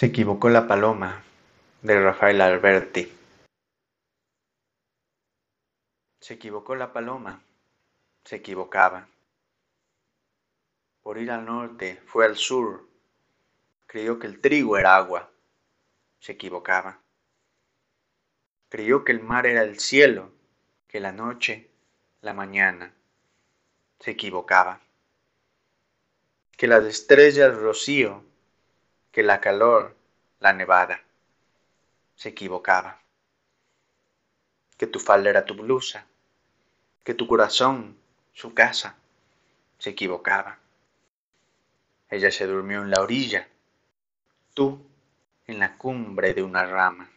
Se equivocó la paloma de Rafael Alberti. Se equivocó la paloma, se equivocaba. Por ir al norte fue al sur, creyó que el trigo era agua, se equivocaba. Creyó que el mar era el cielo, que la noche, la mañana, se equivocaba. Que las estrellas rocío, que la calor, la nevada, se equivocaba. Que tu falda era tu blusa, que tu corazón, su casa, se equivocaba. Ella se durmió en la orilla, tú en la cumbre de una rama.